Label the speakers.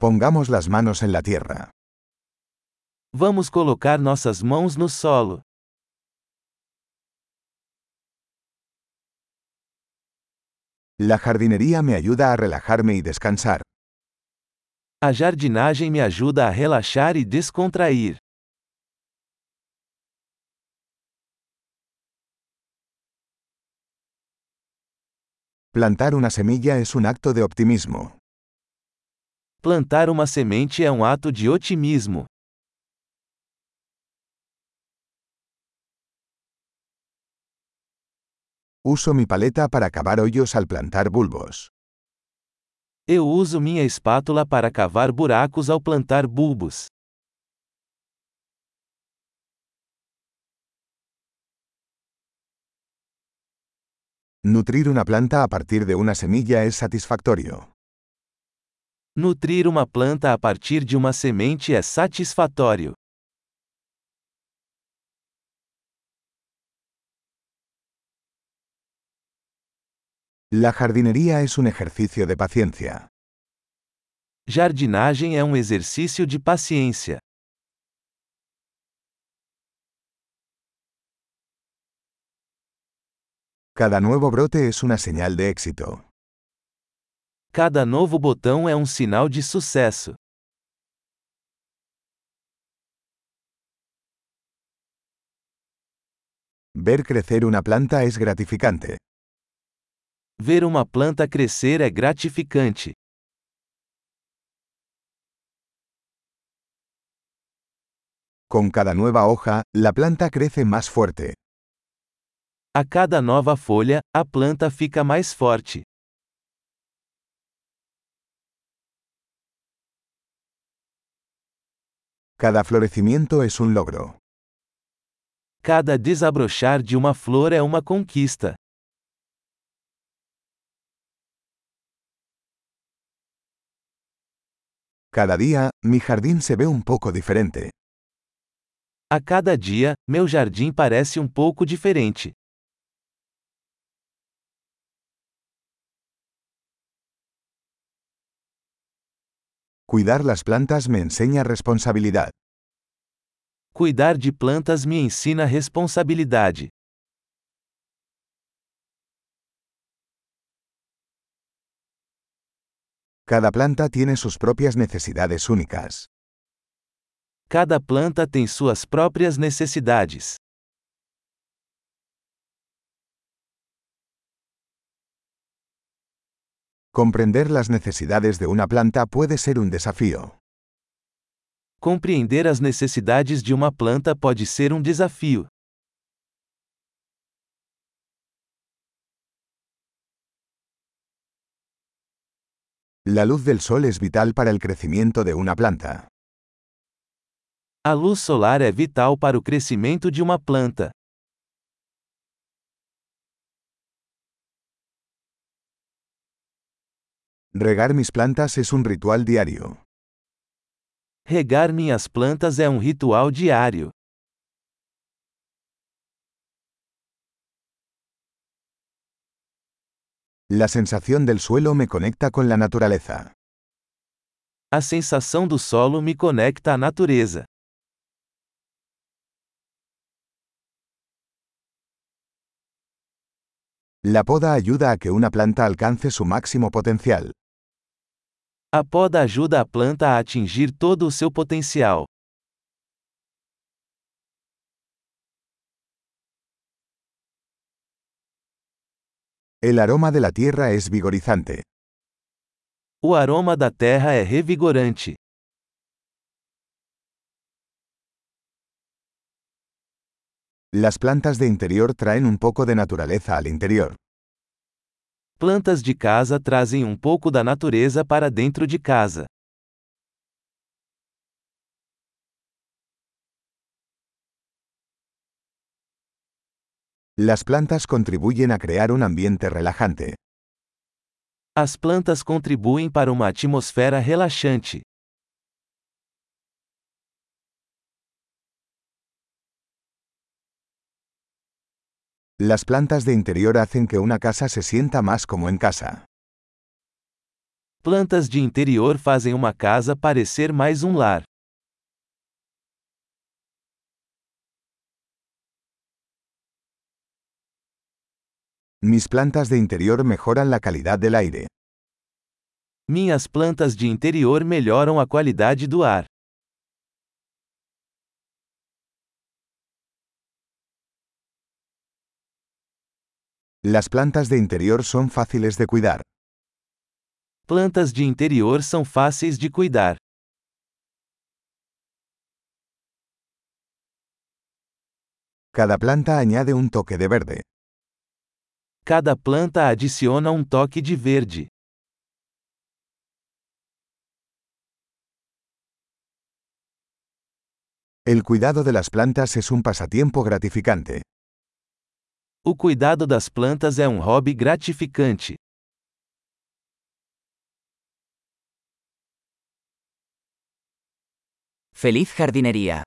Speaker 1: Pongamos las manos en la tierra.
Speaker 2: Vamos colocar nossas mãos no solo.
Speaker 1: La jardinería me ayuda a relajarme y descansar.
Speaker 2: A jardinagem me ajuda a relaxar e descontrair.
Speaker 1: Plantar una semilla es un acto de optimismo.
Speaker 2: Plantar uma semente é um ato de otimismo.
Speaker 1: Uso mi paleta para cavar hoyos al plantar bulbos.
Speaker 2: Eu uso minha espátula para cavar buracos ao plantar bulbos.
Speaker 1: Nutrir una planta a partir de una semilla es satisfactorio.
Speaker 2: Nutrir uma planta a partir de uma semente é satisfatório.
Speaker 1: La jardinería es un ejercicio de paciencia.
Speaker 2: Jardinagem é um exercício de paciência.
Speaker 1: Cada nuevo brote es una señal de éxito.
Speaker 2: Cada novo botão é um sinal de sucesso.
Speaker 1: Ver crecer una planta es gratificante.
Speaker 2: Ver uma planta crescer é gratificante.
Speaker 1: Con cada nueva hoja, la planta crece más fuerte.
Speaker 2: A cada nova folha, a planta fica mais forte.
Speaker 1: Cada florecimiento es un logro.
Speaker 2: Cada desabrochar de uma flor é uma conquista.
Speaker 1: Cada día, mi jardín se ve un poco diferente.
Speaker 2: A cada dia, meu jardim parece um pouco diferente.
Speaker 1: Cuidar las plantas me enseña responsabilidad.
Speaker 2: Cuidar de plantas me ensina responsabilidade.
Speaker 1: Cada planta tiene sus propias necesidades únicas.
Speaker 2: Cada planta tem suas próprias necessidades.
Speaker 1: Comprender las necesidades de una planta puede ser un desafío.
Speaker 2: Compreender as necessidades de uma planta pode ser um desafio.
Speaker 1: La luz del sol es vital para el crecimiento de una planta.
Speaker 2: A luz solar é vital para o crescimento de uma planta.
Speaker 1: Regar mis plantas es un ritual diario.
Speaker 2: Regar minhas plantas é um ritual diário.
Speaker 1: La sensación del suelo me conecta con la naturaleza.
Speaker 2: A sensação do solo me conecta à natureza.
Speaker 1: La poda ayuda a que una planta alcance su máximo potencial.
Speaker 2: A poda ajuda a planta a atingir todo o seu potencial.
Speaker 1: El aroma de la tierra es vigorizante.
Speaker 2: O aroma da terra é revigorante.
Speaker 1: Las plantas de interior traen un poco de naturaleza al interior.
Speaker 2: Plantas de casa trazem um pouco da natureza para dentro de casa.
Speaker 1: Las plantas contribuyen a crear un ambiente relajante.
Speaker 2: As plantas contribuem para uma atmosfera relaxante.
Speaker 1: Las plantas de interior hacen que una casa se sienta más como en casa.
Speaker 2: Plantas de interior fazem uma casa parecer mais um lar.
Speaker 1: Mis plantas de interior mejoran la calidad del aire.
Speaker 2: Minhas plantas de interior melhoram a qualidade do ar.
Speaker 1: Las plantas de interior son fáciles de cuidar.
Speaker 2: Plantas de interior são fáceis de cuidar.
Speaker 1: Cada planta añade un toque de verde.
Speaker 2: Cada planta adiciona um toque de verde.
Speaker 1: El cuidado de las plantas es un pasatiempo gratificante.
Speaker 2: O cuidado das plantas é um hobby gratificante.
Speaker 3: Feliz jardinería.